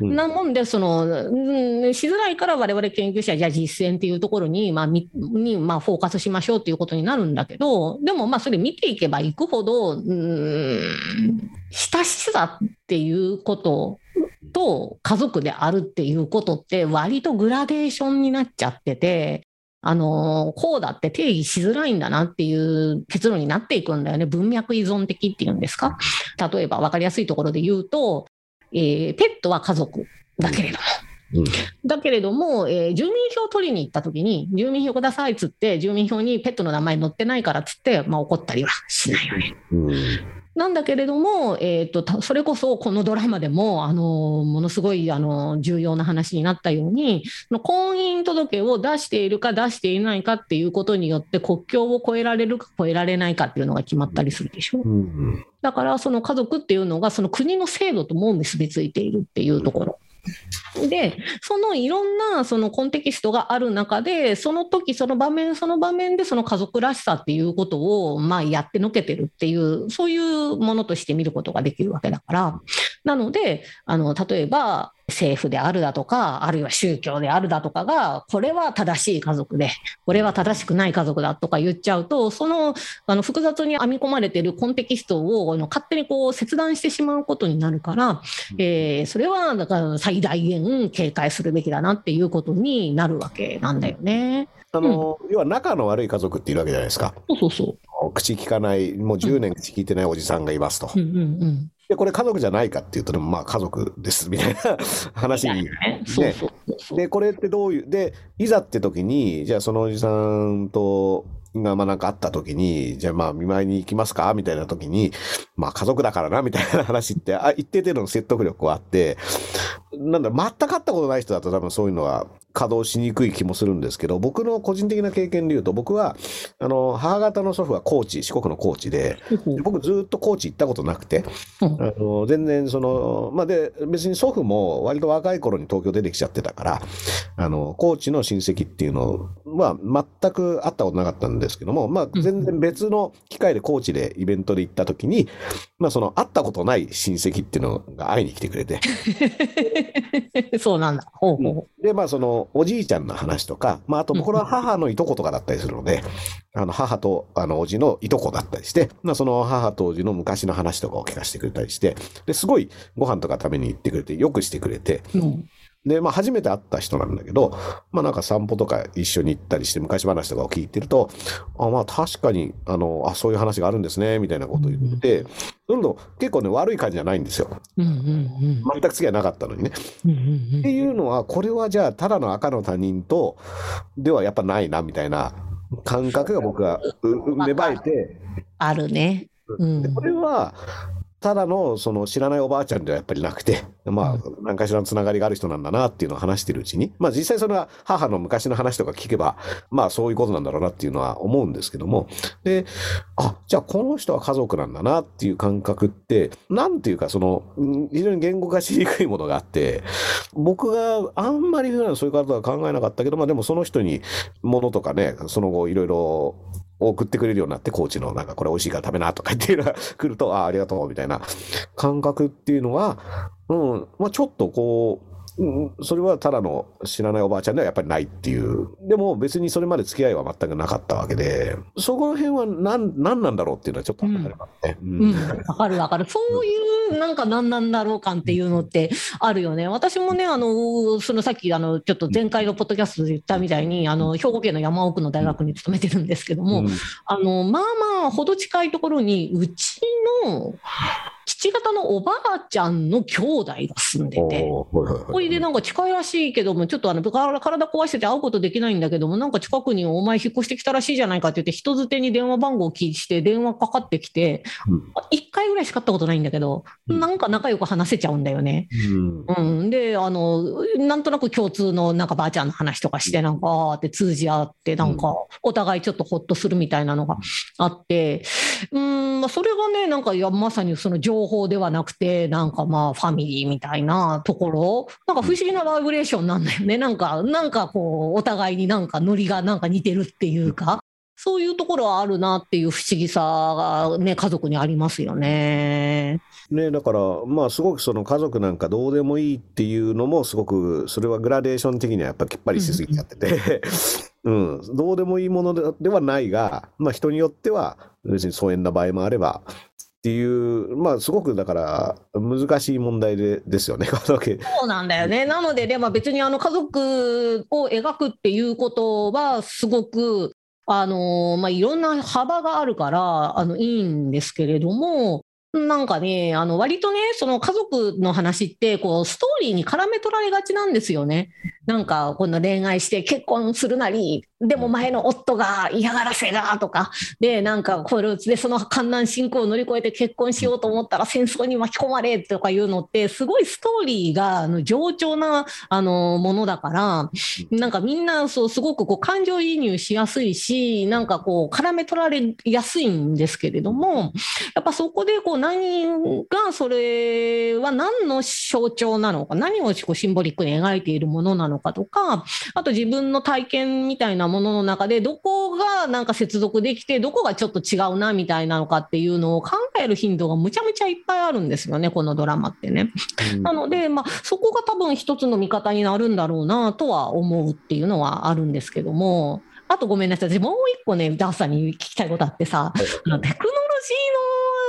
うん。なもんで、その、うんしづらいから我々研究者はじゃあ実践っていうところに、まあ、みに、まあ、フォーカスしましょうっていうことになるんだけど、でもまあ、それ見ていけばいくほど、うん、親しさっていうことと家族であるっていうことって割とグラデーションになっちゃってて、あのこうだって定義しづらいんだなっていう結論になっていくんだよね。文脈依存的っていうんですか？例えば分かりやすいところで言うと、えーペットは家族だけれども、うんだけれども、えー住民票取りに行った時に、住民票くださいっつって、住民票にペットの名前載ってないからっつって、まあ、怒ったりはしないよね。うんなんだけれども、えー、とたそれこそこのドラマでも、あのものすごいあの重要な話になったように、婚姻届を出しているか出していないかっていうことによって、国境を越えられるか越えられないかっていうのが決まったりするでしょ。うんだから、その家族っていうのが、その国の制度とも結びついているっていうところ。で、そのいろんなそのコンテキストがある中で、その時その場面その場面でその家族らしさっていうことをまあやってのけてるっていう、そういうものとして見ることができるわけだから、なので、あの例えば政府であるだとか、あるいは宗教であるだとかが、これは正しい家族で、これは正しくない家族だとか言っちゃうと、そのあの複雑に編み込まれているコンテキストを勝手にこう切断してしまうことになるから、えーそれはだから最大限警戒するべきだなっていうことになるわけなんだよね。あの、要は仲の悪い家族っているわけじゃないですか。そうそうそ口聞かない、もう10年口聞いてないおじさんがいますと。う。うんうんうん。で、これ家族じゃないかっていうと、でもまあ家族ですみたいな <laughs> 話に。ね、そうそう。で、これってどういう、で、いざって時に、じゃあそのおじさんと、がまあなんかあった時に、じゃあまあ見舞いに行きますかみたいな時に、まあ家族だからなみたいな話って、あ一定程度の説得力はあって、なんだ、全く会ったことない人だと多分そういうのは稼働しにくい気もするんですけど、僕の個人的な経験で言うと、僕は、あの、母方の祖父は高知、四国の高知で、で僕ずっと高知行ったことなくて、うん。あの全然その、まあ、で、別に祖父も割と若い頃に東京出てきちゃってたから、あの、高知の親戚っていうのは全く会ったことなかったんですけども、まあ、全然別の機会で高知でイベントで行った時に、まあ、その会ったことない親戚っていうのが会いに来てくれて、<laughs> <laughs> そうなんだ。ほうほう。で、まあ、その、おじいちゃんの話とか、まあ、あと、僕の母のいとことかだったりするので、あの母とあのおじのいとこだったりして、まあ、その母とおじの昔の話とかを聞かせてくれたりして、ですごいご飯とか食べに行ってくれて、よくしてくれて、うんで、まあ、初めて会った人なんだけど、まあ、なんか散歩とか一緒に行ったりして、昔話とかを聞いてると、あ、まあ、確かに、あの、あ、そういう話があるんですね、みたいなことを言って、どんどん結構ね、悪い感じじゃないんですよ。うんうんうん全く付き合いなかったのにね。うんうんっていうのは、これはじゃあ、ただの赤の他人と、ではやっぱないな、みたいな感覚が僕は芽生えて、あるね。うんでこれは、ただのその知らないおばあちゃんではやっぱりなくて、まあ、何かしらのつながりがある人なんだなっていうのを話してるうちに、まあ実際それは母の昔の話とか聞けば、まあそういうことなんだろうなっていうのは思うんですけども、で、あ、じゃあこの人は家族なんだなっていう感覚って、なんていうかその、うん非常に言語化しにくいものがあって、僕があんまり普段そういうことは考えなかったけど、まあでもその人に物とかね、その後いろいろ送ってくれるようになって、コーチのなんかこれ美味しいから食べなとか言っていうのが来ると、ああ、ありがとうみたいな感覚っていうのは、うん、まあちょっとこう、それはただの知らないおばあちゃんではやっぱりないっていう。でも別にそれまで付き合いは全くなかったわけで、そこら辺は何、何なんだろうっていうのはちょっとあったかね。ううん、かるわかる。そういうなんか何なんだろう感っていうのってあるよね。私もね、あの、そのさっき、あの、ちょっと前回のポッドキャストで言ったみたいに、あの、兵庫県の山奥の大学に勤めてるんですけども、うんあの、まあまあ、ほど近いところに、うちの父方のおばあちゃんの兄弟が住んでて、ほいでなんか近いらしいけども、ちょっとあの体体壊してて会うことできないんだけども、なんか近くにお前引っ越してきたらしいじゃないかって言って、人づてに電話番号を聞いて、電話かかってきて、うん。1回ぐらいしか会ったことないんだけど、うん。なんか仲良く話せちゃうんだよね。うん。うん、であの、なんとなく共通のなんかばあちゃんの話とかして、なんか、あーって通じ合って、なんか、お互いちょっとほっとするみたいなのがあって、うん、まあ、それがね、なんか、いや、まさにその情報ではなくて、なんかまあ、ファミリーみたいなところ、なんか不思議なバイブレーションなんだよね。なんか、なんかこう、お互いになんかノリがなんか似てるっていうか。そういうところはあるなっていう不思議さがね、家族にありますよね。ね、だから、まあ、すごくその家族なんかどうでもいいっていうのも、すごく、それはグラデーション的にはやっぱきっぱりしすぎちゃってて、うん、どうでもいいものでではないが、まあ、人によっては、別に疎遠な場合もあれば、っていう、まあ、すごくだから、難しい問題でですよね。<laughs> そうなんだよね。なので、でまあ、別にあの家族を描くっていうことは、すごく、あのまあ、いろんな幅があるからあのいいんですけれども、なんかね、あの割とね、その家族の話ってこう、ストーリーに絡め取られがちなんですよね。なんか、この恋愛して結婚するなり、でも前の夫が嫌がらせがとか、で、なんか、これでその観難進行を乗り越えて結婚しようと思ったら戦争に巻き込まれとかいうのって、すごいストーリーがあの冗長なあのものだから、なんかみんなそうすごくこう感情移入しやすいし、なんかこう絡め取られやすいんですけれども、やっぱそこでこう何がそれは何の象徴なのか、何をこうシンボリックに描いているものなのかとか、あと自分の体験みたいなものの中でどこがなんか接続できて、どこがちょっと違うなみたいなのかっていうのを考える頻度がむちゃむちゃいっぱいあるんですよね、このドラマってね。なので、まあ、そこが多分一つの見方になるんだろうなとは思うっていうのはあるんですけども、あとごめんなさい、私もう一個ね、ダースさんに聞きたいことあってさ、あのテクノロジーの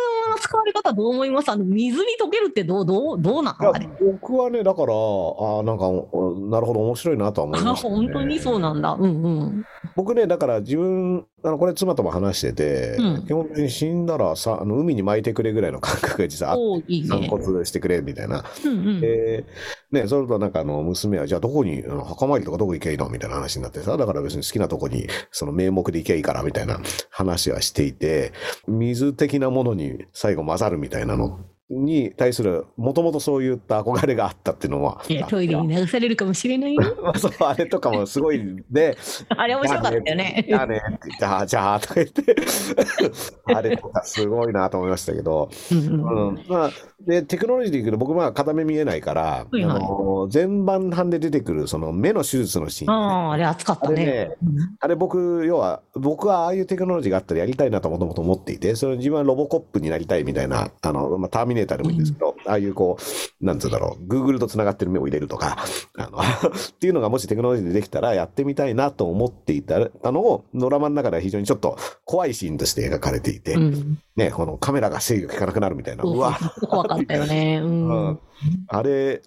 使われ方どう思います？あの水に溶けるってどうどうどうなのあれ僕はね、だから、あなんか、おなるほど、面白いなとは思いあました、ね。本当にそうなんだ。うんうん。僕ね、だから自分、あのこれ妻とも話してて、うん基本的に死んだらさあの海に巻いてくれぐらいの感覚が実はあって、おーいい散ね。骨してくれみたいな。うんうん。で、ね、それとなんかあの娘は、じゃあどこに、あの墓参りとかどこ行けばいいの？みたいな話になってさ、だから別に好きなとこに、その名目で行けばいいからみたいな話はしていて、水的なものに最後混ざるみたいなのに対する、もともとそういった憧れがあったっていうのは、トイレに流されるかもしれないよ。<laughs> まあそうあれとかもすごいで、<laughs> あれ面白かったよね。じゃあね、じゃあ、じゃあ、とか言って、<laughs> あれとかすごいなと思いましたけど、うんまあ、でテクノロジーでいくと僕まあ片目見えないから、いはい。あの全版版で出てくるその目の手術のシーン、ああ、あれ熱かったね。あれねうんあれ僕要は僕はああいうテクノロジーがあったらやりたいなともともと思っていてそれ自分はロボコップになりたいみたいなあの、まあ、ターミネーネーターでもいいんですけど、ああいうこう、なんつうんだろう、Google と繋がってる目を入れるとか、あの <laughs> っていうのがもしテクノロジーでできたらやってみたいなと思っていたのを、ドラマの中では非常にちょっと怖いシーンとして描かれていて、うん。ね、このカメラが制御効かなくなるみたいな、そううわ、怖かったよね。うん。うん。あれ、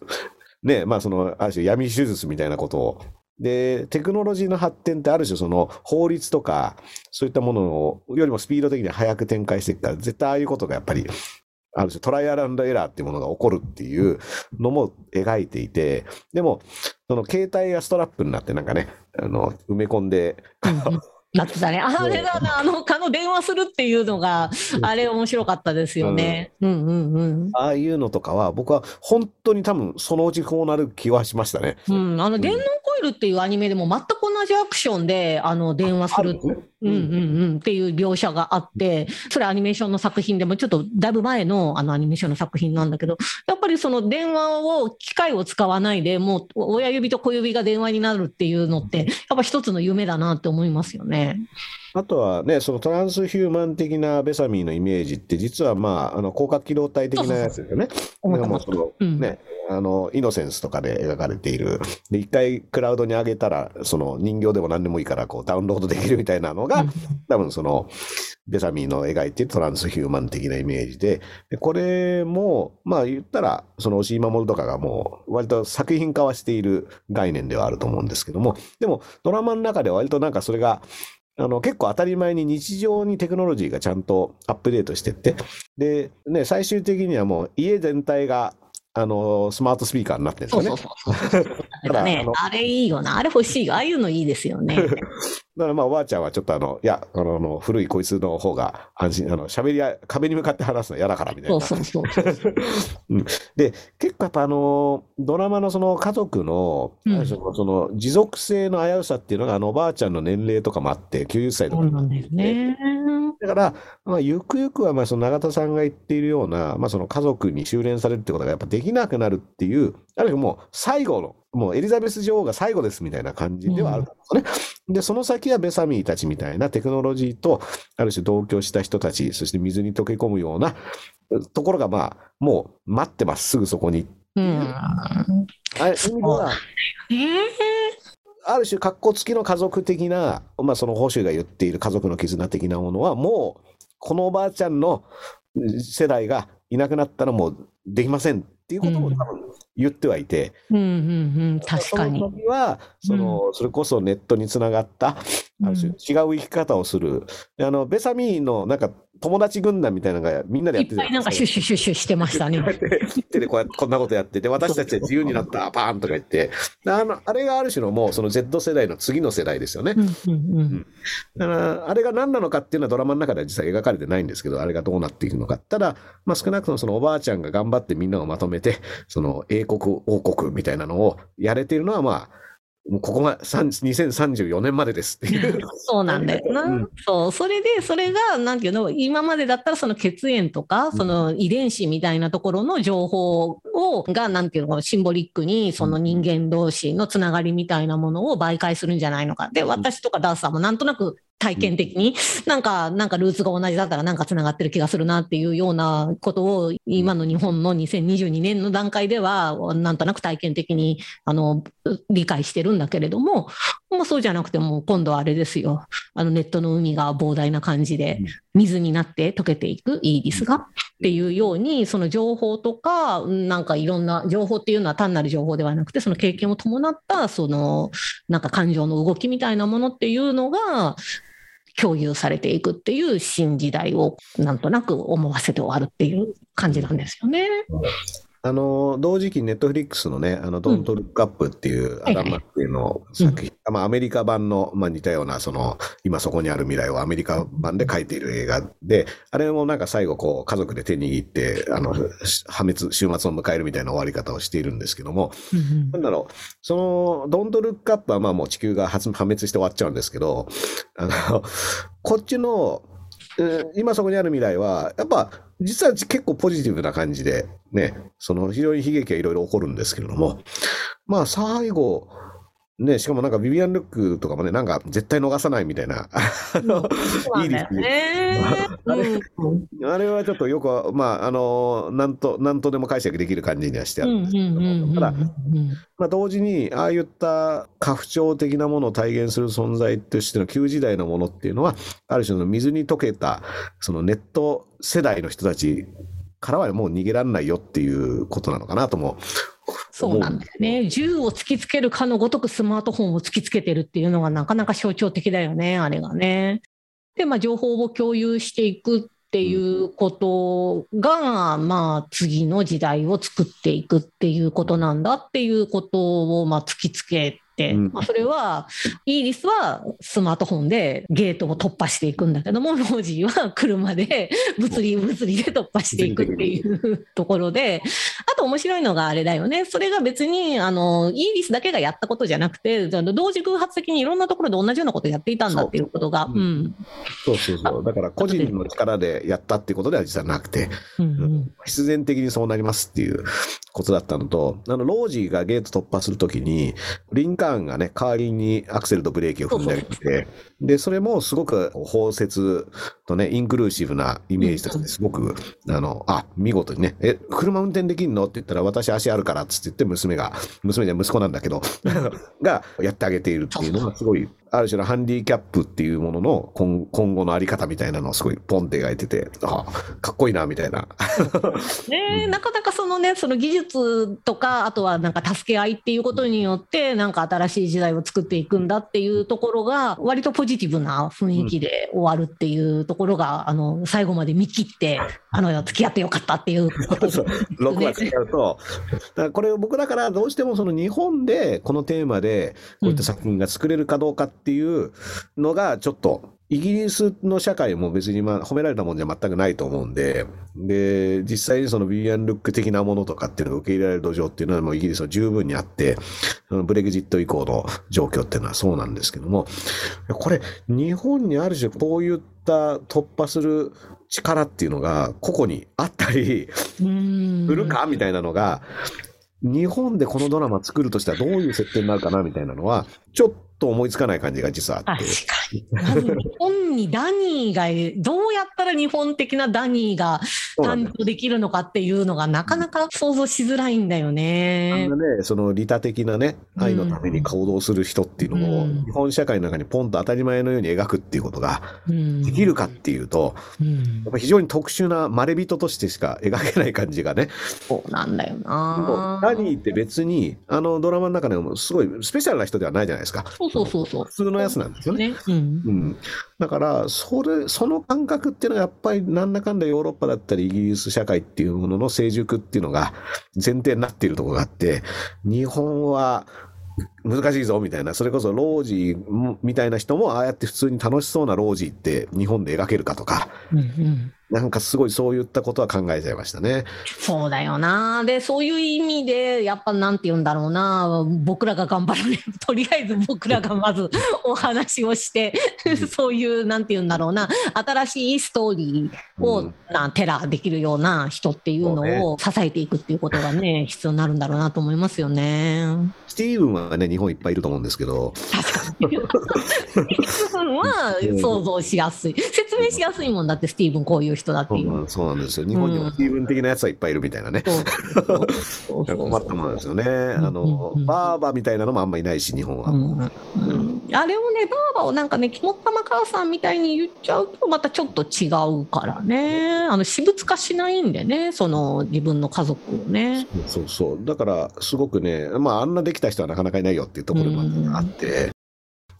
ね、まあその、ある種闇手術みたいなことを。で、テクノロジーの発展ってある種その法律とか、そういったものをよりもスピード的に早く展開していくから、絶対ああいうことがやっぱり、ある種トライアルエラーっていうものが起こるっていうのも描いていて、でも、その携帯がストラップになってなんかね、あの、埋め込んで、うんなってたね。ああれだな、あの、あの電話するっていうのが、あれ面白かったですよね。うんうんうん。ああいうのとかは、僕は本当に多分そのうちこうなる気はしましたね。うん、あの電脳コイルっていうアニメでも全く同じアクションであの電話する？うん。うんうんっていう描写があって、それアニメーションの作品でもちょっとだいぶ前のあのアニメーションの作品なんだけど、やっぱりその電話を、機械を使わないで、もう親指と小指が電話になるっていうのって、やっぱ一つの夢だなって思いますよね。あとはね、そのトランスヒューマン的なベサミーのイメージって、実はまあ、あの広角機動隊的なやつですよね。思った。だからもうその、うん。ね、あの、イノセンスとかで描かれている。で、一回クラウドに上げたら、その人形でも何でもいいから、こうダウンロードできるみたいなのが、うん。多分その、ベサミーの描いてトランスヒューマン的なイメージで、でこれも、まあ言ったら、その押井守とかがもう、割と作品化はしている概念ではあると思うんですけども、でもドラマの中では割となんかそれが、あの結構当たり前に日常にテクノロジーがちゃんとアップデートしてって、で、ね、最終的にはもう家全体が、あの、スマートスピーカーになってるんですよね。そうそう。なんかあの、ねあれいいよな、あれ欲しいよ、ああいうのいいですよね。<laughs> だからまあ、おばあちゃんはちょっとあの、いや、あの、古いこいつの方が安心、あの、喋りや、壁に向かって話すの嫌だからみたいな。そうそうそう。<laughs> うんで、結構やっぱあの、ドラマのその家族の、うんある種のその持続性の危うさっていうのが、あの、おばあちゃんの年齢とかもあって、90歳とかそうなんですね。だから、まあ、ゆくゆくは、まあ、その永田さんが言っているような、まあ、その家族に修練されるってことがやっぱできなくなるっていう、あるいはもう最後の、もうエリザベス女王が最後ですみたいな感じではあるんですよね。で、その先はベサミーたちみたいなテクノロジーと、ある種同居した人たち、そして水に溶け込むようなところが、まあ、もう待ってます、すぐそこに。うん。あ意味では、ええある種、格好付きの家族的な、まあ、その保守が言っている家族の絆的なものは、もう、このおばあちゃんの世代がいなくなったらもうできませんっていうこともうん。多分言ってはいて、うんうんうん、確かに。そ。の時は、その、それこそネットにつながった、ある種違う生き方をする。であの、ベサミーのなんか友達軍団みたいなのがみんなでやってるいっぱいなんかシュッシュッシュッシュしてましたね。こうやって手でこうやってこんなことやってて、私たちは自由になった、パーンとか言って、あの、あれがある種のもうその Z 世代の次の世代ですよねう。んうんうんだから、あれが何なのかっていうのはドラマの中では実は描かれてないんですけど、あれがどうなっていくのか。ただ、まあ少なくともそのおばあちゃんが頑張ってみんなをまとめて、その英国王国みたいなのをやれているのは、まあ、もうここが3 2034年までですっていう。<laughs> そうなんだよな。うんそう。それで、それが、なんていうの、今までだったらその血縁とか、その遺伝子みたいなところの情報を、が、なんていうの、シンボリックに、その人間同士のつながりみたいなものを媒介するんじゃないのか。で、私とかダースさんもなんとなく体験的に、なんか、なんかルーツが同じだったらなんかつながってる気がするなっていうようなことを、今の日本の2022年の段階では、なんとなく体験的に、あの、理解してるんだけれども、もうそうじゃなくても、今度はあれですよ。あのネットの海が膨大な感じでうん。水になって溶けていくイーリスがっていうようにその情報とかうんなんかいろんな情報っていうのは単なる情報ではなくてその経験を伴ったそのなんか感情の動きみたいなものっていうのが共有されていくっていう新時代をなんとなく思わせて終わるっていう感じなんですよね。あの、同時期ネットフリックスのね、あの、ドントルックアップっていうアダム・マッケイの作品、まあアメリカ版の、まあ似たような、その、今そこにある未来をアメリカ版で書いている映画で、あれもなんか最後こう、家族で手握って、あの、破滅、週末を迎えるみたいな終わり方をしているんですけども、うんなんだろう、その、ドントルックアップはまあもう地球が破滅して終わっちゃうんですけど、あの、こっちの、えー今そこにある未来は、やっぱ、実は結構ポジティブな感じで、ね、その非常に悲劇はいろいろ起こるんですけれども、まあ最後、ね、しかもなんかビビアン・ルックとかもね、なんか絶対逃さないみたいな、あのいいですね。あれうん。<laughs> あれはちょっとよく、まあ、あの、なんと、なんとでも解釈できる感じにはしてある。んですけどただ、まあ、同時に、ああいった家父長的なものを体現する存在としての旧時代のものっていうのは、ある種の水に溶けた、そのネット世代の人たちからはもう逃げられないよっていうことなのかなとも。そうなんだよね。銃を突きつけるかのごとくスマートフォンを突きつけてるっていうのがなかなか象徴的だよね、あれがね。で、まあ、情報を共有していくっていうことが、まあ、次の時代を作っていくっていうことなんだっていうことを、まあ、突きつけまあ、それは、イギリスはスマートフォンでゲートを突破していくんだけども、ロージーは車で物理物理で突破していくっていうところで、あと面白いのがあれだよね。それが別に、あの、イギリスだけがやったことじゃなくて、同時偶発的にいろんなところで同じようなことをやっていたんだっていうことが、そううん。そうそうそう。だから個人の力でやったっていうことでは実はなくて、うんうん必然的にそうなりますっていうことだったのと、あの、ロージーがゲート突破するときに、リンカーンがね、代わりにアクセルとブレーキを踏んだりして、で、それもすごく包摂とね、インクルーシブなイメージとして、すごく、あの、あ、見事にね、え、車運転できんの？って言ったら、私足あるからっつって言って、娘が、娘じゃ息子なんだけど、<laughs> がやってあげているっていうのがすごい、ある種のハンディキャップっていうものの今今後のあり方みたいなのをすごいポンって描いてて、あ、かっこいいな、みたいな。ねえなかなかそのね、その技術とか、あとはなんか助け合いっていうことによって、なんか新しい時代を作っていくんだっていうところが、割とポジティブな雰囲気で終わるっていうところが、あの、最後まで見切って、あの、付き合ってよかったっていうこと <laughs> そう6話違うと、だこれ僕だからどうしてもその日本でこのテーマでこういった作品が作れるかどうかっていうのがちょっとイギリスの社会も別にまあ褒められたもんじゃ全くないと思うんで、で、実際にそのビビアン・ルック的なものとかっていうのが受け入れられる土壌っていうのはもうイギリスは十分にあって、そのブレグジット以降の状況っていうのはそうなんですけども、これ日本にある種こういった突破する力っていうのが個々にあったり、うん。するかみたいなのが、日本でこのドラマ作るとしたらどういう設定になるかなみたいなのは、ちょっと思いつかない感じが実はあ確って。かに。日本にダニーが、どうやったら日本的なダニーがそうなんだよ誕生できるのかっていうのがなかなか想像しづらいんだよあねん。なね、その利他的なね、愛のために行動する人っていうのを、うん日本社会の中にポンと当たり前のように描くっていうことがうんできるかっていうと、うんやっぱ非常に特殊なまれびととしてしか描けない感じがね。そうなんだよな。ダニーって別に、あのドラマの中でもすごいスペシャルな人ではないじゃないですか。そうそうそうそう普。通のやつなんですよね。ね。うん。うん、だからそれその感覚っていうのはやっぱりなんだかんだヨーロッパだったりイギリス社会っていうものの成熟っていうのが前提になっているところがあって日本は難しいぞみたいなそれこそロージーみたいな人もああやって普通に楽しそうなロージーって日本で描けるかとかうんうんなんかすごいそういったことは考えちゃいましたね。そうだよな。で、そういう意味で、やっぱなんて言うんだろうな。僕らが頑張らね <laughs> とりあえず僕らがまずお話をして、<laughs> そういう、なんて言うんだろうな。新しいストーリーを、うんなテラーできるような人っていうのを支えていくっていうことがね、<laughs> 必要になるんだろうなと思いますよね。スティーブンはね日本いっぱいいると思うんですけど確かに。スティーブンは想像しやすい。説明しやすいもんだって、スティーブンこういう人だっていう。そうなんですよ日本にもスティーブン的なやつはいっぱいいるみたいなね。困ったものですよね。あの、バーバみたいなのもあんまりいないし、日本は。あれをね、バーバをなんかね、肝っ玉母さんみたいに言っちゃうと、またちょっと違うからね、あの私物化しないんでね、その自分の家族をね。そうそう。だから、すごくね、まあ、あんなできた人はなかなかいないよっていうところもあって、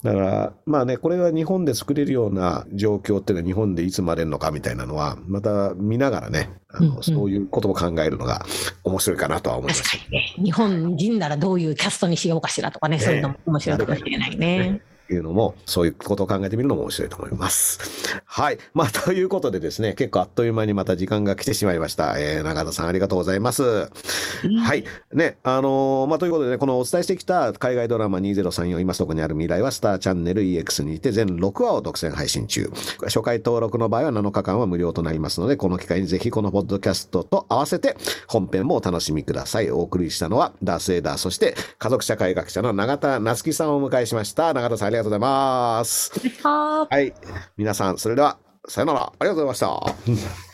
だから、まあね、これが日本で作れるような状況っていうのは日本でいつまでるのかみたいなのは、また見ながらね、あのうんうんそういうことも考えるのが面白いかなとは思いま確す。かにね、日本人ならどういうキャストにしようかしらとかね、そういうのも面白いかもしれないね。いうのも、そういうことを考えてみるのも面白いと思います。はい。まあ、<laughs> ということでですね、結構あっという間にまた時間が来てしまいました。えー、永田さんありがとうございます。はい。ね、あのーまあ、ということでね、このお伝えしてきた海外ドラマ2034今そこにある未来はスターチャンネル EX にて全6話を独占配信中。初回登録の場合は7日間は無料となりますので、この機会にぜひこのポッドキャストと合わせて本編もお楽しみください。お送りしたのはダースエイダー、そして家族社会学者の永田夏樹さんをお迎えしました。永田さんありがとうございます。はい。皆さん、それでは、さよなら。ありがとうございました。